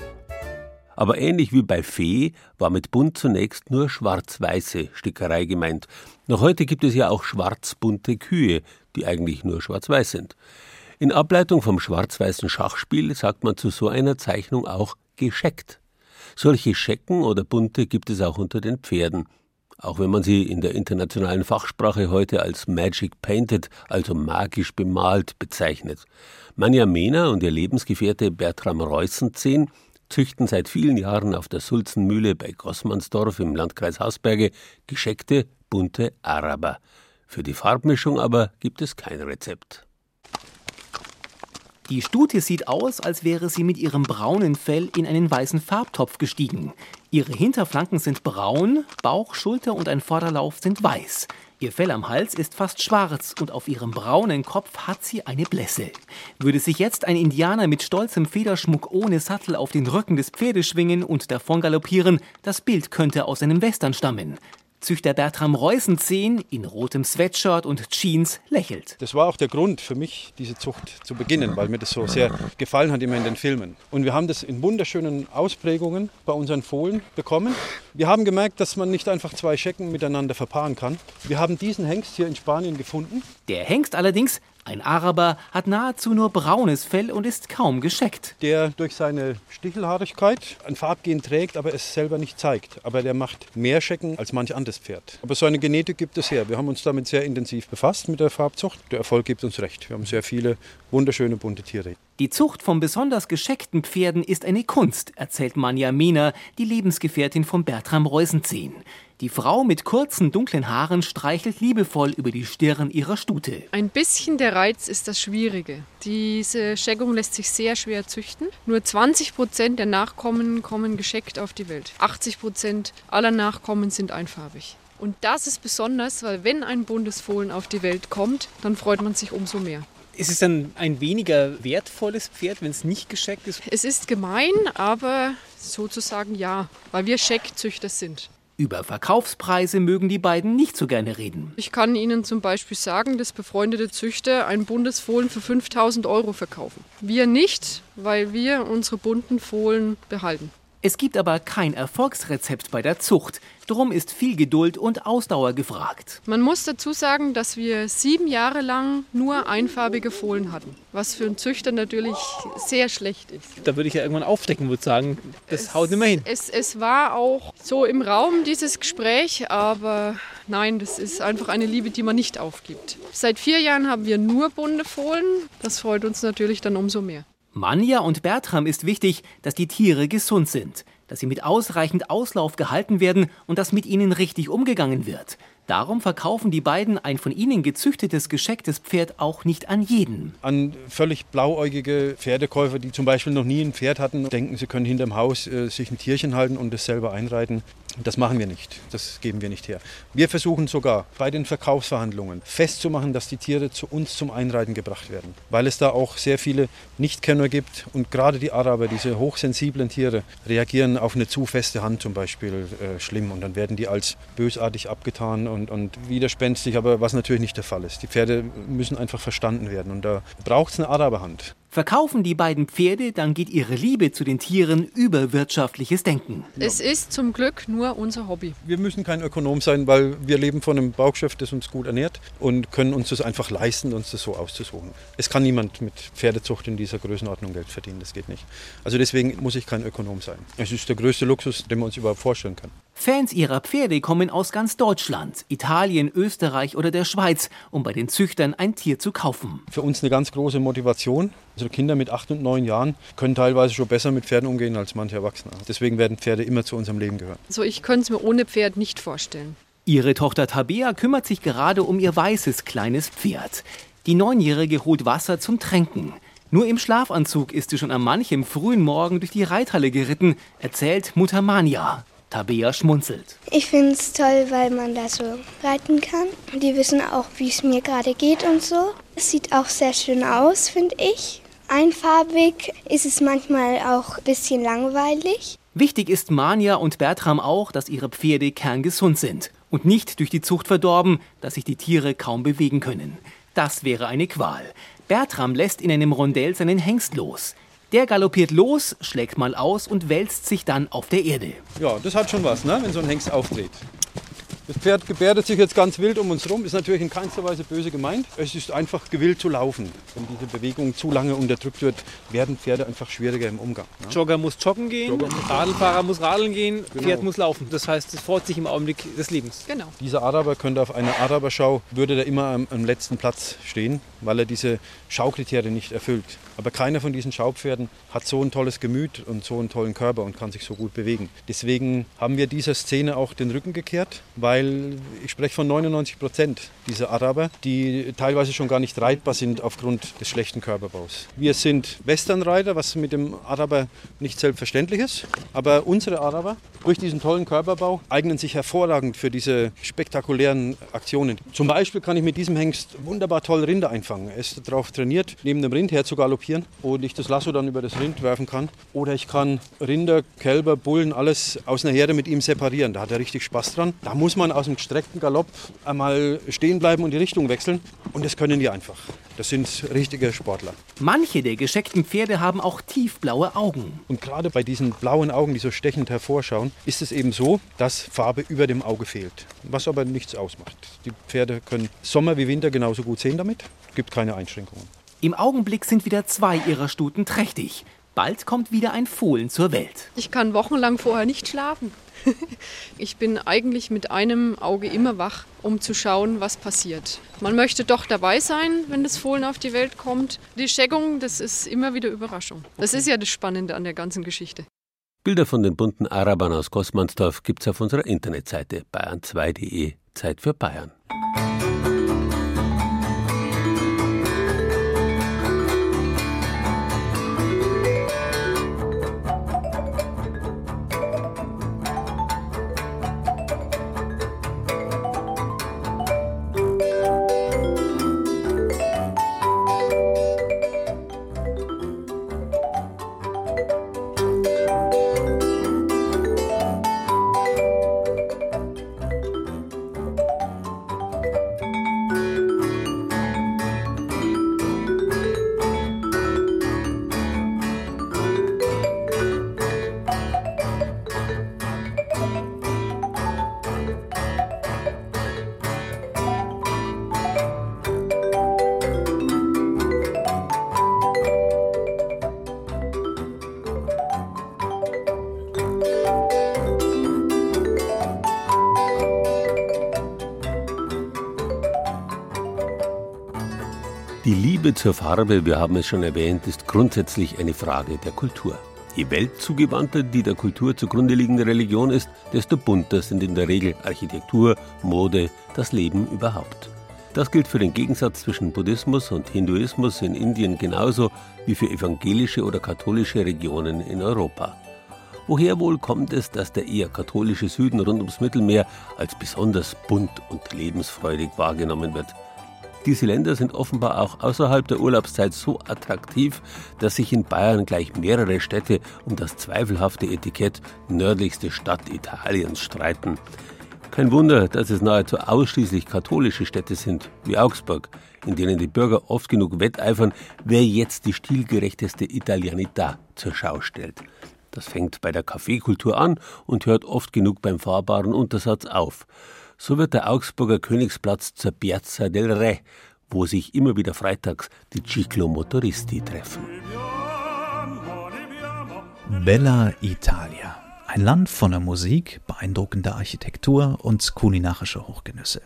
Aber ähnlich wie bei Fee war mit bunt zunächst nur schwarz-weiße Stickerei gemeint. Noch heute gibt es ja auch schwarz-bunte Kühe, die eigentlich nur schwarz-weiß sind. In Ableitung vom schwarz-weißen Schachspiel sagt man zu so einer Zeichnung auch gescheckt. Solche Schecken oder bunte gibt es auch unter den Pferden. Auch wenn man sie in der internationalen Fachsprache heute als Magic Painted, also magisch bemalt, bezeichnet. Manja Mehner und ihr Lebensgefährte Bertram Reussenzehn züchten seit vielen Jahren auf der Sulzenmühle bei Gossmannsdorf im Landkreis Hausberge gescheckte, bunte Araber. Für die Farbmischung aber gibt es kein Rezept. Die Stute sieht aus, als wäre sie mit ihrem braunen Fell in einen weißen Farbtopf gestiegen. Ihre Hinterflanken sind braun, Bauch, Schulter und ein Vorderlauf sind weiß. Ihr Fell am Hals ist fast schwarz und auf ihrem braunen Kopf hat sie eine Blässe. Würde sich jetzt ein Indianer mit stolzem Federschmuck ohne Sattel auf den Rücken des Pferdes schwingen und davon galoppieren, das Bild könnte aus einem Western stammen. Züchter Bertram Reusenzehn in rotem Sweatshirt und Jeans lächelt. Das war auch der Grund für mich, diese Zucht zu beginnen, weil mir das so sehr gefallen hat immer in den Filmen. Und wir haben das in wunderschönen Ausprägungen bei unseren Fohlen bekommen. Wir haben gemerkt, dass man nicht einfach zwei Schecken miteinander verpaaren kann. Wir haben diesen Hengst hier in Spanien gefunden. Der Hengst allerdings ein Araber hat nahezu nur braunes Fell und ist kaum gescheckt. Der durch seine Stichelhaarigkeit ein Farbgen trägt, aber es selber nicht zeigt. Aber der macht mehr Schecken als manch anderes Pferd. Aber so eine Genetik gibt es her. Wir haben uns damit sehr intensiv befasst mit der Farbzucht. Der Erfolg gibt uns recht. Wir haben sehr viele wunderschöne bunte Tiere. Die Zucht von besonders gescheckten Pferden ist eine Kunst, erzählt Manja Mina, die Lebensgefährtin von Bertram Reusenzehn. Die Frau mit kurzen, dunklen Haaren streichelt liebevoll über die Stirn ihrer Stute. Ein bisschen der Reiz ist das Schwierige. Diese Scheckung lässt sich sehr schwer züchten. Nur 20 Prozent der Nachkommen kommen gescheckt auf die Welt. 80 Prozent aller Nachkommen sind einfarbig. Und das ist besonders, weil wenn ein buntes Fohlen auf die Welt kommt, dann freut man sich umso mehr. Ist es dann ein weniger wertvolles Pferd, wenn es nicht gescheckt ist? Es ist gemein, aber sozusagen ja, weil wir Scheckzüchter sind. Über Verkaufspreise mögen die beiden nicht so gerne reden. Ich kann Ihnen zum Beispiel sagen, dass befreundete Züchter ein buntes Fohlen für 5000 Euro verkaufen. Wir nicht, weil wir unsere bunten Fohlen behalten. Es gibt aber kein Erfolgsrezept bei der Zucht. Drum ist viel Geduld und Ausdauer gefragt. Man muss dazu sagen, dass wir sieben Jahre lang nur einfarbige Fohlen hatten, was für einen Züchter natürlich sehr schlecht ist. Da würde ich ja irgendwann aufdecken und sagen, das es, haut nicht mehr hin. Es, es war auch so im Raum dieses Gespräch, aber nein, das ist einfach eine Liebe, die man nicht aufgibt. Seit vier Jahren haben wir nur bunte Fohlen. Das freut uns natürlich dann umso mehr. Manja und Bertram ist wichtig, dass die Tiere gesund sind, dass sie mit ausreichend Auslauf gehalten werden und dass mit ihnen richtig umgegangen wird. Darum verkaufen die beiden ein von ihnen gezüchtetes, geschecktes Pferd auch nicht an jeden. An völlig blauäugige Pferdekäufer, die zum Beispiel noch nie ein Pferd hatten, denken, sie können hinterm Haus äh, sich ein Tierchen halten und es selber einreiten. Das machen wir nicht. Das geben wir nicht her. Wir versuchen sogar bei den Verkaufsverhandlungen festzumachen, dass die Tiere zu uns zum Einreiten gebracht werden, weil es da auch sehr viele Nichtkenner gibt und gerade die Araber, diese hochsensiblen Tiere, reagieren auf eine zu feste Hand zum Beispiel äh, schlimm und dann werden die als bösartig abgetan und, und widerspenstig, aber was natürlich nicht der Fall ist. Die Pferde müssen einfach verstanden werden und da braucht es eine Araberhand. Verkaufen die beiden Pferde, dann geht ihre Liebe zu den Tieren über wirtschaftliches Denken. Es ist zum Glück nur unser Hobby. Wir müssen kein Ökonom sein, weil wir leben von einem Baugeschäft, das uns gut ernährt und können uns das einfach leisten, uns das so auszusuchen. Es kann niemand mit Pferdezucht in dieser Größenordnung Geld verdienen, das geht nicht. Also deswegen muss ich kein Ökonom sein. Es ist der größte Luxus, den wir uns überhaupt vorstellen können. Fans ihrer Pferde kommen aus ganz Deutschland, Italien, Österreich oder der Schweiz, um bei den Züchtern ein Tier zu kaufen. Für uns eine ganz große Motivation. Unsere Kinder mit acht und neun Jahren können teilweise schon besser mit Pferden umgehen als manche Erwachsene. Deswegen werden Pferde immer zu unserem Leben gehören. So, ich könnte es mir ohne Pferd nicht vorstellen. Ihre Tochter Tabea kümmert sich gerade um ihr weißes kleines Pferd. Die Neunjährige holt Wasser zum Tränken. Nur im Schlafanzug ist sie schon an manchem frühen Morgen durch die Reithalle geritten, erzählt Mutter Mania. Tabea schmunzelt. Ich finde es toll, weil man da so reiten kann. Die wissen auch, wie es mir gerade geht und so. Es sieht auch sehr schön aus, finde ich. Einfarbig ist es manchmal auch ein bisschen langweilig. Wichtig ist Mania und Bertram auch, dass ihre Pferde kerngesund sind und nicht durch die Zucht verdorben, dass sich die Tiere kaum bewegen können. Das wäre eine Qual. Bertram lässt in einem Rondell seinen Hengst los. Der galoppiert los, schlägt mal aus und wälzt sich dann auf der Erde. Ja, das hat schon was, ne? wenn so ein Hengst auftritt. Das Pferd gebärdet sich jetzt ganz wild um uns herum, ist natürlich in keinster Weise böse gemeint. Es ist einfach gewillt zu laufen. Wenn diese Bewegung zu lange unterdrückt wird, werden Pferde einfach schwieriger im Umgang. Ne? Jogger muss joggen gehen, Jogger muss Radlfahrer muss radeln gehen, genau. Pferd muss laufen. Das heißt, es freut sich im Augenblick des Lebens. Genau. Dieser Araber könnte auf einer Araberschau, würde der immer am, am letzten Platz stehen, weil er diese Schaukriterien nicht erfüllt. Aber keiner von diesen Schaupferden hat so ein tolles Gemüt und so einen tollen Körper und kann sich so gut bewegen. Deswegen haben wir dieser Szene auch den Rücken gekehrt, weil ich spreche von 99 Prozent dieser Araber, die teilweise schon gar nicht reitbar sind aufgrund des schlechten Körperbaus. Wir sind Westernreiter, was mit dem Araber nicht selbstverständlich ist. Aber unsere Araber, durch diesen tollen Körperbau, eignen sich hervorragend für diese spektakulären Aktionen. Zum Beispiel kann ich mit diesem Hengst wunderbar toll Rinder einfangen. Er ist darauf trainiert, neben dem Rind her galoppieren und ich das Lasso dann über das Rind werfen kann. Oder ich kann Rinder, Kälber, Bullen, alles aus einer Herde mit ihm separieren. Da hat er richtig Spaß dran. Da muss man aus dem gestreckten Galopp einmal stehen bleiben und die Richtung wechseln. Und das können die einfach. Das sind richtige Sportler. Manche der gescheckten Pferde haben auch tiefblaue Augen. Und gerade bei diesen blauen Augen, die so stechend hervorschauen, ist es eben so, dass Farbe über dem Auge fehlt. Was aber nichts ausmacht. Die Pferde können Sommer wie Winter genauso gut sehen damit. Es gibt keine Einschränkungen. Im Augenblick sind wieder zwei ihrer Stuten trächtig. Bald kommt wieder ein Fohlen zur Welt. Ich kann wochenlang vorher nicht schlafen. ich bin eigentlich mit einem Auge immer wach, um zu schauen, was passiert. Man möchte doch dabei sein, wenn das Fohlen auf die Welt kommt. Die Scheckung, das ist immer wieder Überraschung. Das ist ja das Spannende an der ganzen Geschichte. Bilder von den bunten Arabern aus Gossmannsdorf gibt's auf unserer Internetseite bayern2.de Zeit für Bayern. Liebe zur Farbe, wir haben es schon erwähnt, ist grundsätzlich eine Frage der Kultur. Je weltzugewandter die der Kultur zugrunde liegende Religion ist, desto bunter sind in der Regel Architektur, Mode, das Leben überhaupt. Das gilt für den Gegensatz zwischen Buddhismus und Hinduismus in Indien genauso wie für evangelische oder katholische Regionen in Europa. Woher wohl kommt es, dass der eher katholische Süden rund ums Mittelmeer als besonders bunt und lebensfreudig wahrgenommen wird? Diese Länder sind offenbar auch außerhalb der Urlaubszeit so attraktiv, dass sich in Bayern gleich mehrere Städte um das zweifelhafte Etikett nördlichste Stadt Italiens streiten. Kein Wunder, dass es nahezu ausschließlich katholische Städte sind, wie Augsburg, in denen die Bürger oft genug wetteifern, wer jetzt die stilgerechteste Italianità zur Schau stellt. Das fängt bei der Kaffeekultur an und hört oft genug beim fahrbaren Untersatz auf. So wird der Augsburger Königsplatz zur Piazza del Re, wo sich immer wieder freitags die Ciclomotoristi treffen. Bella Italia. Ein Land voller Musik, beeindruckender Architektur und kulinarischer Hochgenüsse.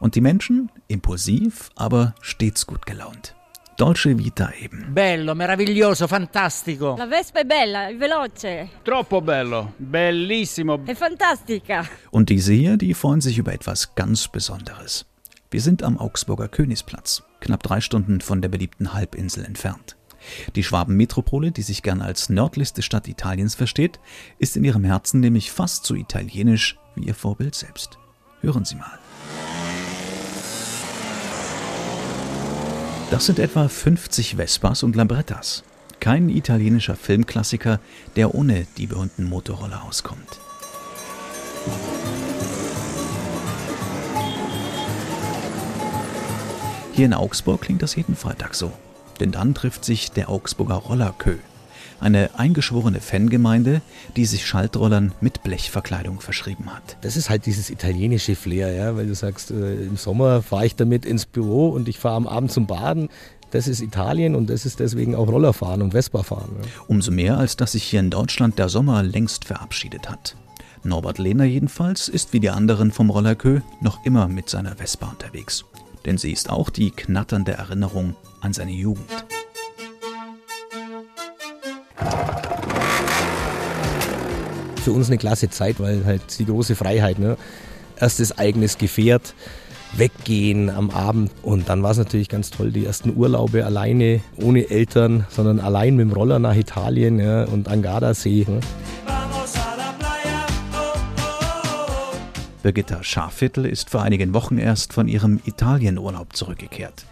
Und die Menschen impulsiv, aber stets gut gelaunt. Dolce Vita eben. Bello, meraviglioso, fantastico. La Vespa è bella, è veloce. Troppo bello, bellissimo. È fantastica. Und diese hier, die freuen sich über etwas ganz Besonderes. Wir sind am Augsburger Königsplatz, knapp drei Stunden von der beliebten Halbinsel entfernt. Die Schwabenmetropole, die sich gern als nördlichste Stadt Italiens versteht, ist in ihrem Herzen nämlich fast so italienisch wie ihr Vorbild selbst. Hören Sie mal. Das sind etwa 50 Vespas und Lambrettas. Kein italienischer Filmklassiker, der ohne die berühmten Motorroller auskommt. Hier in Augsburg klingt das jeden Freitag so. Denn dann trifft sich der Augsburger Rollerkö. Eine eingeschworene Fangemeinde, die sich Schaltrollern mit Blechverkleidung verschrieben hat. Das ist halt dieses italienische Flair, ja, weil du sagst, äh, im Sommer fahre ich damit ins Büro und ich fahre am Abend zum Baden. Das ist Italien und das ist deswegen auch Rollerfahren und Vespa-Fahren. Ja. Umso mehr, als dass sich hier in Deutschland der Sommer längst verabschiedet hat. Norbert Lehner jedenfalls ist wie die anderen vom Rollerkö noch immer mit seiner Vespa unterwegs. Denn sie ist auch die knatternde Erinnerung an seine Jugend. Für uns eine klasse Zeit, weil halt die große Freiheit, ne? erstes eigenes Gefährt, weggehen am Abend und dann war es natürlich ganz toll, die ersten Urlaube alleine, ohne Eltern, sondern allein mit dem Roller nach Italien ja, und an Gardasee. Ne? Birgitta Schafviertel ist vor einigen Wochen erst von ihrem Italienurlaub zurückgekehrt.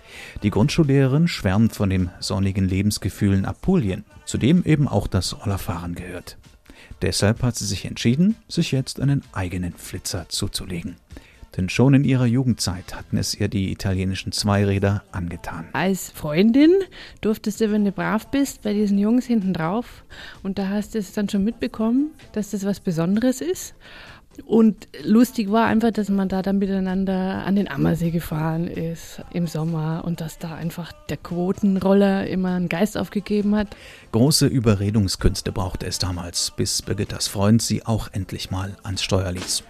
Die Grundschullehrerin schwärmt von dem sonnigen Lebensgefühl in Apulien, zu dem eben auch das Rollerfahren gehört. Deshalb hat sie sich entschieden, sich jetzt einen eigenen Flitzer zuzulegen. Denn schon in ihrer Jugendzeit hatten es ihr die italienischen Zweiräder angetan. Als Freundin durftest du, wenn du brav bist, bei diesen Jungs hinten drauf. Und da hast du es dann schon mitbekommen, dass das was Besonderes ist. Und lustig war einfach, dass man da dann miteinander an den Ammersee gefahren ist im Sommer und dass da einfach der Quotenroller immer einen Geist aufgegeben hat. Große Überredungskünste brauchte es damals, bis Birgittas Freund sie auch endlich mal ans Steuer ließ.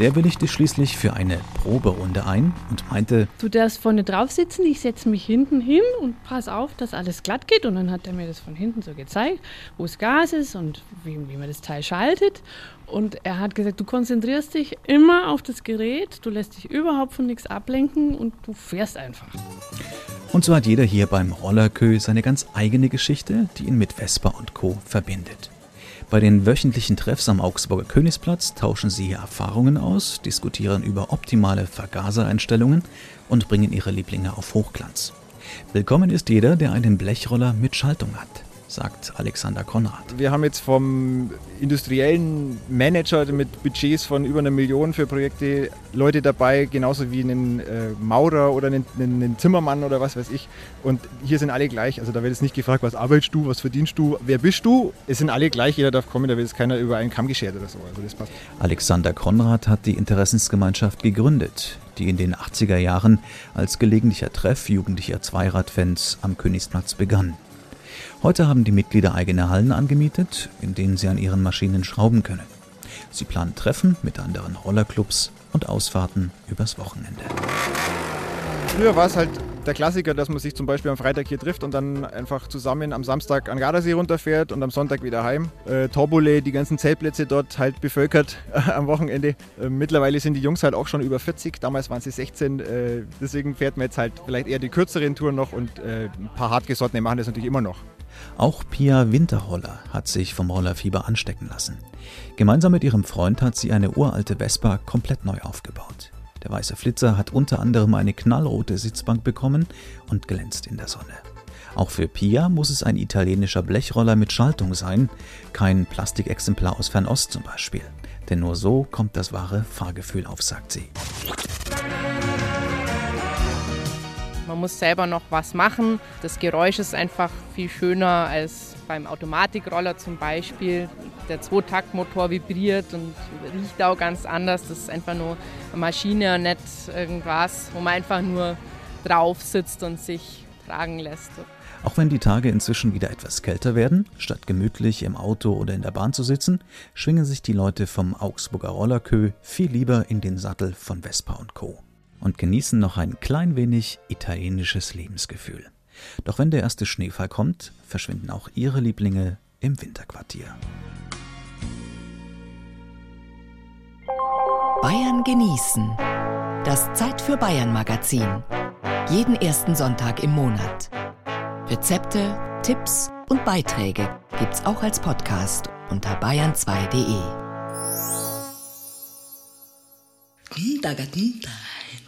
Der willigte schließlich für eine Proberunde ein und meinte, du darfst vorne drauf sitzen, ich setze mich hinten hin und pass auf, dass alles glatt geht. Und dann hat er mir das von hinten so gezeigt, wo das Gas ist und wie, wie man das Teil schaltet. Und er hat gesagt, du konzentrierst dich immer auf das Gerät, du lässt dich überhaupt von nichts ablenken und du fährst einfach. Und so hat jeder hier beim Rollerkö seine ganz eigene Geschichte, die ihn mit Vespa und Co. verbindet. Bei den wöchentlichen Treffs am Augsburger Königsplatz tauschen sie Erfahrungen aus, diskutieren über optimale Vergasereinstellungen und bringen ihre Lieblinge auf Hochglanz. Willkommen ist jeder, der einen Blechroller mit Schaltung hat sagt Alexander Konrad. Wir haben jetzt vom industriellen Manager mit Budgets von über einer Million für Projekte Leute dabei, genauso wie einen äh, Maurer oder einen, einen, Zimmermann oder was weiß ich. Und hier sind alle gleich. Also da wird jetzt nicht gefragt, was arbeitest du, was verdienst du, wer bist du. Es sind alle gleich, jeder darf kommen, da wird jetzt keiner über einen Kamm geschert oder so. Also das passt. Alexander Konrad hat die Interessensgemeinschaft gegründet die in den 80er Jahren als gelegentlicher Treff jugendlicher Zweiradfans am Königsplatz begann. Heute haben die Mitglieder eigene Hallen angemietet, in denen sie an ihren Maschinen schrauben können. Sie planen Treffen mit anderen Rollerclubs und Ausfahrten übers Wochenende. Früher war es halt der Klassiker, dass man sich zum Beispiel am Freitag hier trifft und dann einfach zusammen am Samstag an Gardasee runterfährt und am Sonntag wieder heim. Äh, Torbole, die ganzen Zeltplätze dort halt bevölkert äh, am Wochenende. Äh, mittlerweile sind die Jungs halt auch schon über 40, damals waren sie 16. Äh, deswegen fährt man jetzt halt vielleicht eher die kürzeren Touren noch und äh, ein paar hartgesottene machen das natürlich immer noch. Auch Pia Winterholler hat sich vom Rollerfieber anstecken lassen. Gemeinsam mit ihrem Freund hat sie eine uralte Vespa komplett neu aufgebaut. Der weiße Flitzer hat unter anderem eine knallrote Sitzbank bekommen und glänzt in der Sonne. Auch für Pia muss es ein italienischer Blechroller mit Schaltung sein, kein Plastikexemplar aus Fernost zum Beispiel. Denn nur so kommt das wahre Fahrgefühl auf, sagt sie. Man muss selber noch was machen. Das Geräusch ist einfach viel schöner als beim Automatikroller zum Beispiel. Der Zweitaktmotor vibriert und riecht auch ganz anders. Das ist einfach nur eine Maschine und nicht irgendwas, wo man einfach nur drauf sitzt und sich tragen lässt. Auch wenn die Tage inzwischen wieder etwas kälter werden, statt gemütlich im Auto oder in der Bahn zu sitzen, schwingen sich die Leute vom Augsburger Rollerkö viel lieber in den Sattel von Vespa und Co. und genießen noch ein klein wenig italienisches Lebensgefühl. Doch wenn der erste Schneefall kommt, verschwinden auch ihre Lieblinge im Winterquartier. Bayern genießen. Das Zeit für Bayern Magazin. Jeden ersten Sonntag im Monat. Rezepte, Tipps und Beiträge gibt's auch als Podcast unter bayern2.de.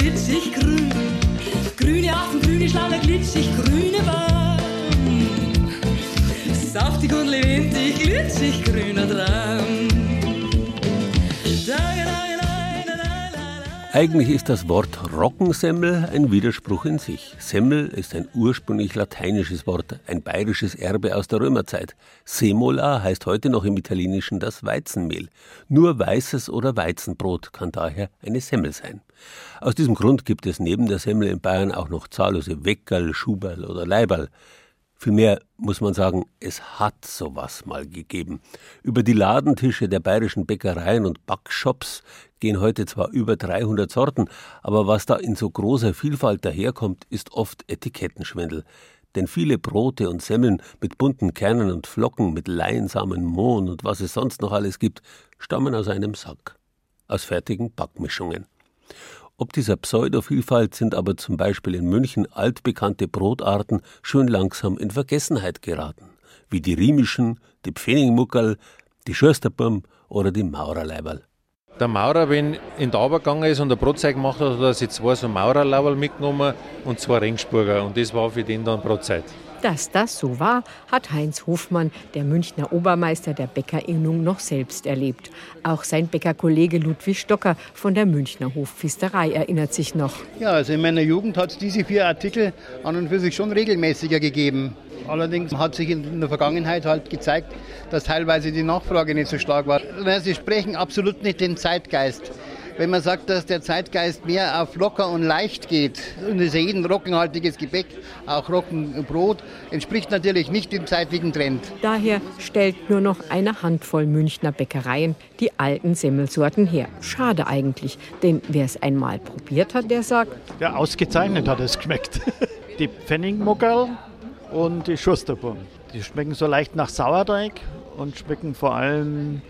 glitschig grün. Grüne Affen, grüne Schlange, glitschig, grüne Bahn. Saftig und lebendig, glitschig, grüner Traum. Eigentlich ist das Wort Roggensemmel ein Widerspruch in sich. Semmel ist ein ursprünglich lateinisches Wort, ein bayerisches Erbe aus der Römerzeit. Semola heißt heute noch im Italienischen das Weizenmehl. Nur weißes oder Weizenbrot kann daher eine Semmel sein. Aus diesem Grund gibt es neben der Semmel in Bayern auch noch zahllose Weckerl, Schuberl oder Leiberl. Vielmehr muss man sagen, es hat sowas mal gegeben. Über die Ladentische der bayerischen Bäckereien und Backshops gehen heute zwar über 300 Sorten, aber was da in so großer Vielfalt daherkommt, ist oft Etikettenschwindel. Denn viele Brote und Semmeln mit bunten Kernen und Flocken, mit Leinsamen, Mohn und was es sonst noch alles gibt, stammen aus einem Sack. Aus fertigen Backmischungen. Ob dieser Pseudovielfalt sind aber zum Beispiel in München altbekannte Brotarten schön langsam in Vergessenheit geraten, wie die Riemischen, die Pfennigmuckerl, die Schürsterburm oder die Maurerleiberl. Der Maurer, wenn in den Arbeit gegangen ist und ein Brotzeug gemacht hat, hat er sich zwei so Maurerlauberl mitgenommen und zwei Ringsburger und das war für den dann Brotzeit. Dass das so war, hat Heinz Hofmann, der Münchner Obermeister der Bäckerinnung, noch selbst erlebt. Auch sein Bäckerkollege Ludwig Stocker von der Münchner Hofpfisterei erinnert sich noch. Ja, also in meiner Jugend hat es diese vier Artikel an und für sich schon regelmäßiger gegeben. Allerdings hat sich in der Vergangenheit halt gezeigt, dass teilweise die Nachfrage nicht so stark war. Sie sprechen absolut nicht den Zeitgeist. Wenn man sagt, dass der Zeitgeist mehr auf locker und leicht geht, und es ist ja jeden roggenhaltiges Gebäck, auch Roggenbrot, entspricht natürlich nicht dem zeitlichen Trend. Daher stellt nur noch eine Handvoll Münchner Bäckereien die alten Semmelsorten her. Schade eigentlich, denn wer es einmal probiert hat, der sagt, Ja, ausgezeichnet hat es geschmeckt. Die Pfennigmuckerl und die Schusterburm. Die schmecken so leicht nach Sauerteig und schmecken vor allem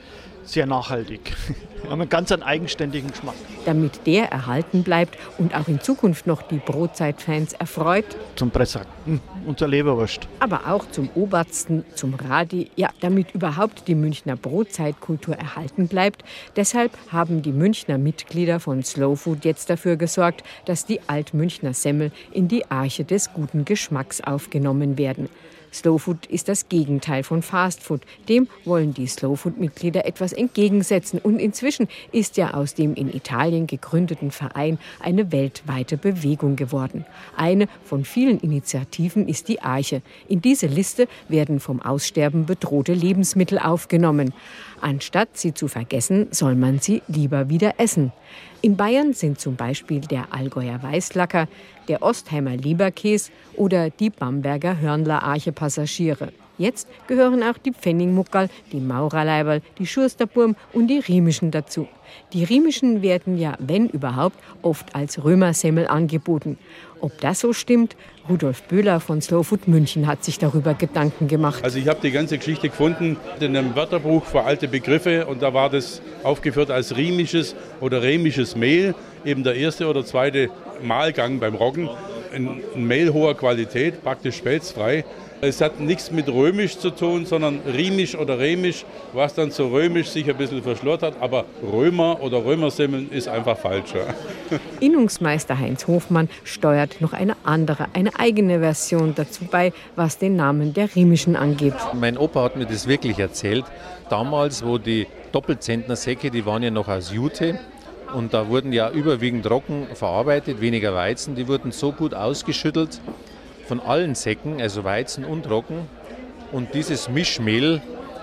sehr nachhaltig. Wir haben einen ganz einen eigenständigen Geschmack. Damit der erhalten bleibt und auch in Zukunft noch die Brotzeitfans erfreut. Zum Pressack, hm, unser Leberwurst. Aber auch zum Obersten, zum Radi, ja, damit überhaupt die Münchner Brotzeitkultur erhalten bleibt. Deshalb haben die Münchner Mitglieder von Slow Food jetzt dafür gesorgt, dass die Altmünchner Semmel in die Arche des guten Geschmacks aufgenommen werden. Slowfood ist das Gegenteil von Fastfood. Dem wollen die Slowfood-Mitglieder etwas entgegensetzen. Und inzwischen ist ja aus dem in Italien gegründeten Verein eine weltweite Bewegung geworden. Eine von vielen Initiativen ist die Arche. In diese Liste werden vom Aussterben bedrohte Lebensmittel aufgenommen. Anstatt sie zu vergessen, soll man sie lieber wieder essen. In Bayern sind zum Beispiel der Allgäuer Weißlacker, der Ostheimer Lieberkäse oder die Bamberger Hörnler Arche Passagiere. Jetzt gehören auch die Pfennigmuckerl, die Maurerleiberl, die Schursterburm und die Riemischen dazu. Die Riemischen werden ja, wenn überhaupt, oft als Römersemmel angeboten. Ob das so stimmt? Rudolf Böhler von Slowfood München hat sich darüber Gedanken gemacht. Also ich habe die ganze Geschichte gefunden in einem Wörterbuch für alte Begriffe und da war das aufgeführt als riemisches oder remisches Mehl, eben der erste oder zweite Mahlgang beim Roggen. Ein, Mehl hoher Qualität, praktisch spelzfrei. Es hat nichts mit römisch zu tun, sondern rimisch oder remisch, was dann zu römisch sich ein bisschen verschlort hat. Aber Römer oder Römersemmeln ist einfach falsch. Innungsmeister Heinz Hofmann steuert noch eine andere, eine eigene Version dazu bei, was den Namen der Rimischen angeht. Mein Opa hat mir das wirklich erzählt. Damals, wo die Doppelzentner Säcke, die waren ja noch aus Jute. Und da wurden ja überwiegend Roggen verarbeitet, weniger Weizen. Die wurden so gut ausgeschüttelt, von allen Säcken, also Weizen und Roggen. Und dieses Mischmehl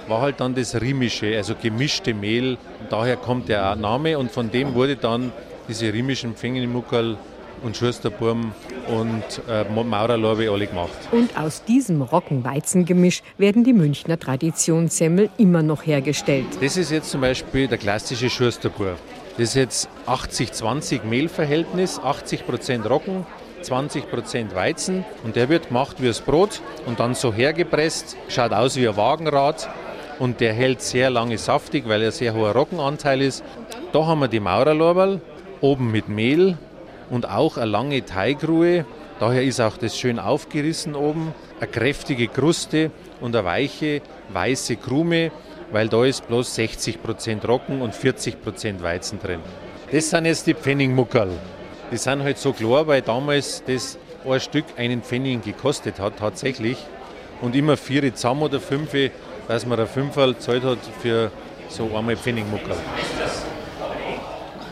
war halt dann das Rimische, also gemischte Mehl. Daher kommt der Name und von dem wurde dann diese rimischen Pfenigmuckerl und Schusterburm und äh, Maurerlorbe alle gemacht. Und aus diesem Roggen-Weizen-Gemisch werden die Münchner Traditionssemmel immer noch hergestellt. Das ist jetzt zum Beispiel der klassische Schusterburm. Das ist jetzt 80-20 Mehlverhältnis, 80% Roggen, 20% Weizen und der wird gemacht wie das Brot und dann so hergepresst. Schaut aus wie ein Wagenrad und der hält sehr lange saftig, weil er sehr hoher Roggenanteil ist. Da haben wir die Maurerlorbeerl, oben mit Mehl und auch eine lange Teigruhe. Daher ist auch das schön aufgerissen oben. Eine kräftige Kruste und eine weiche, weiße Krume, weil da ist bloß 60% Roggen und 40% Weizen drin. Das sind jetzt die Pfennigmuckerl. Die sind halt so klar, weil damals das ein Stück einen Pfennig gekostet hat, tatsächlich. Und immer vier zusammen oder fünf, dass man ein Fünferl gezahlt hat für so einmal Pfennigmuckerl.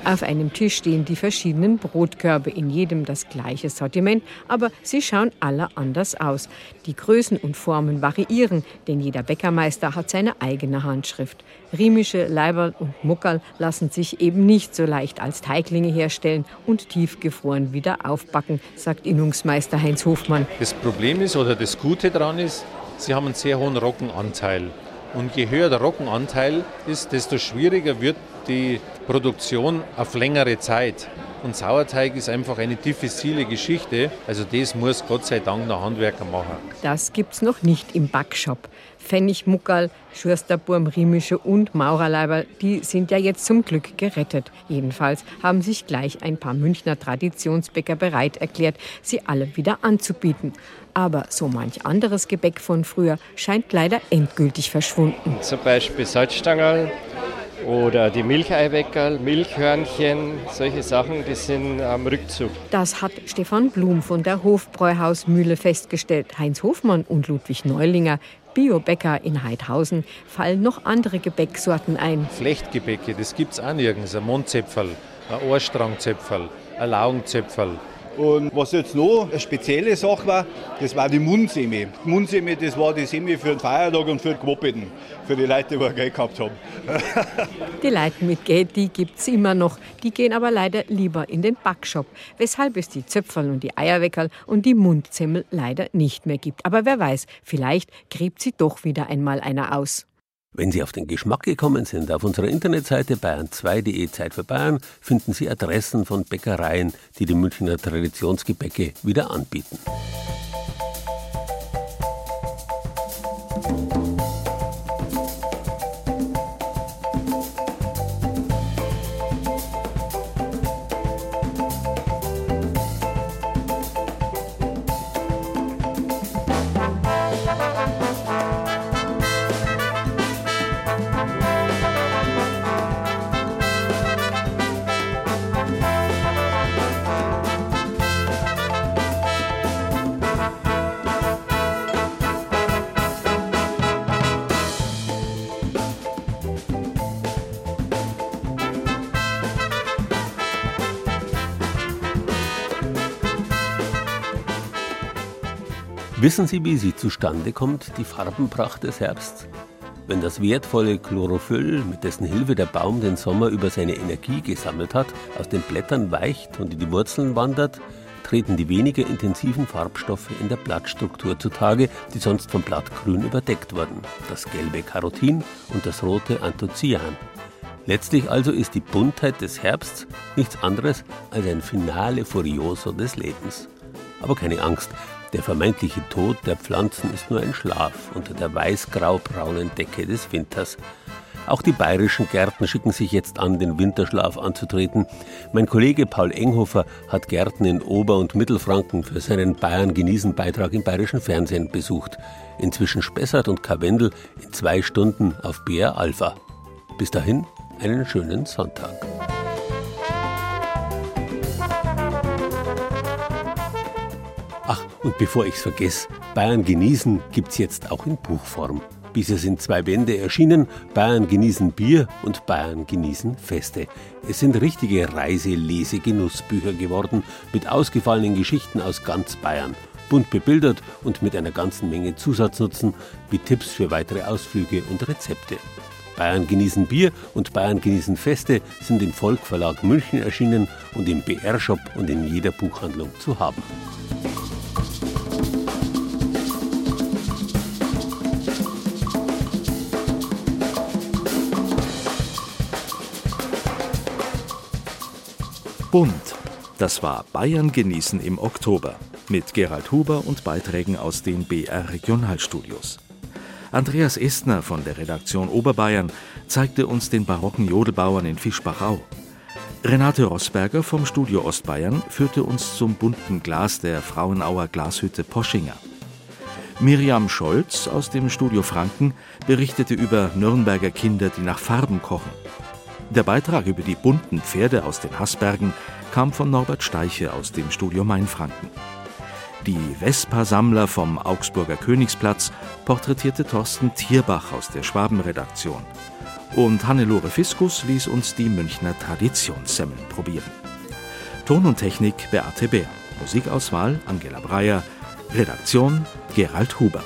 Auf einem Tisch stehen die verschiedenen Brotkörbe, in jedem das gleiche Sortiment, aber sie schauen alle anders aus. Die Größen und Formen variieren, denn jeder Bäckermeister hat seine eigene Handschrift. Riemische Leiberl und Muckerl lassen sich eben nicht so leicht als Teiglinge herstellen und tiefgefroren wieder aufbacken, sagt Innungsmeister Heinz Hofmann. Das Problem ist oder das Gute daran ist, sie haben einen sehr hohen Roggenanteil. Und je höher der Roggenanteil ist, desto schwieriger wird die Produktion auf längere Zeit. Und Sauerteig ist einfach eine diffizile Geschichte. Also das muss Gott sei Dank der Handwerker machen. Das gibt's noch nicht im Backshop. Pfennigmuckerl, Schursterburm, Riemische und Maurerleiber, die sind ja jetzt zum Glück gerettet. Jedenfalls haben sich gleich ein paar Münchner Traditionsbäcker bereit erklärt, sie alle wieder anzubieten. Aber so manch anderes Gebäck von früher scheint leider endgültig verschwunden. Zum Beispiel Salzstangerl, oder die Milcheiweckerl, Milchhörnchen, solche Sachen, die sind am Rückzug. Das hat Stefan Blum von der Hofbräuhausmühle festgestellt. Heinz Hofmann und Ludwig Neulinger, Biobäcker in Heidhausen, fallen noch andere Gebäcksorten ein. Flechtgebäcke, das gibt es auch nirgends. Ein Mondzäpferl, ein Ohrstrangzäpferl, ein Laungenzäpferl. Und was jetzt noch eine spezielle Sache war, das war die Mundsemi. Die Mundsemi, das war die Semi für den Feiertag und für die Quoppeten, für die Leute, die Geld gehabt haben. die Leute mit Geld, die gibt es immer noch. Die gehen aber leider lieber in den Backshop, weshalb es die Zöpferl und die Eierweckerl und die Mundzemmel leider nicht mehr gibt. Aber wer weiß, vielleicht gräbt sie doch wieder einmal einer aus. Wenn Sie auf den Geschmack gekommen sind, auf unserer Internetseite bayern2.de Zeit für Bayern finden Sie Adressen von Bäckereien, die die Münchner Traditionsgebäcke wieder anbieten. Wissen Sie, wie sie zustande kommt, die Farbenpracht des Herbsts? Wenn das wertvolle Chlorophyll, mit dessen Hilfe der Baum den Sommer über seine Energie gesammelt hat, aus den Blättern weicht und in die Wurzeln wandert, treten die weniger intensiven Farbstoffe in der Blattstruktur zutage, die sonst vom Blattgrün überdeckt wurden. Das gelbe Carotin und das rote Anthocyan. Letztlich also ist die Buntheit des Herbsts nichts anderes als ein Finale Furioso des Lebens. Aber keine Angst, der vermeintliche Tod der Pflanzen ist nur ein Schlaf unter der weiß-grau-braunen Decke des Winters. Auch die bayerischen Gärten schicken sich jetzt an, den Winterschlaf anzutreten. Mein Kollege Paul Enghofer hat Gärten in Ober- und Mittelfranken für seinen Bayern genießen Beitrag im bayerischen Fernsehen besucht. Inzwischen Spessart und Karwendel in zwei Stunden auf BR Alpha. Bis dahin einen schönen Sonntag. Ach, und bevor ich's vergesse, Bayern genießen gibt's jetzt auch in Buchform. Bisher sind zwei Bände erschienen, Bayern genießen Bier und Bayern genießen Feste. Es sind richtige Reise-Lese-Genussbücher geworden, mit ausgefallenen Geschichten aus ganz Bayern. Bunt bebildert und mit einer ganzen Menge Zusatznutzen wie Tipps für weitere Ausflüge und Rezepte. Bayern genießen Bier und Bayern genießen Feste sind im Volkverlag München erschienen und im BR-Shop und in jeder Buchhandlung zu haben. Bunt. Das war Bayern genießen im Oktober mit Gerald Huber und Beiträgen aus den BR Regionalstudios. Andreas Estner von der Redaktion Oberbayern zeigte uns den barocken Jodelbauern in Fischbachau. Renate Rosberger vom Studio Ostbayern führte uns zum bunten Glas der Frauenauer Glashütte Poschinger. Miriam Scholz aus dem Studio Franken berichtete über Nürnberger Kinder, die nach Farben kochen. Der Beitrag über die bunten Pferde aus den Haßbergen kam von Norbert Steiche aus dem Studio Mainfranken. Die Vespa-Sammler vom Augsburger Königsplatz porträtierte Thorsten Tierbach aus der Schwabenredaktion. Und Hannelore Fiskus ließ uns die Münchner Traditionssemmeln probieren. Ton und Technik Beate Bär. Musikauswahl Angela Breyer. Redaktion Gerald Huber.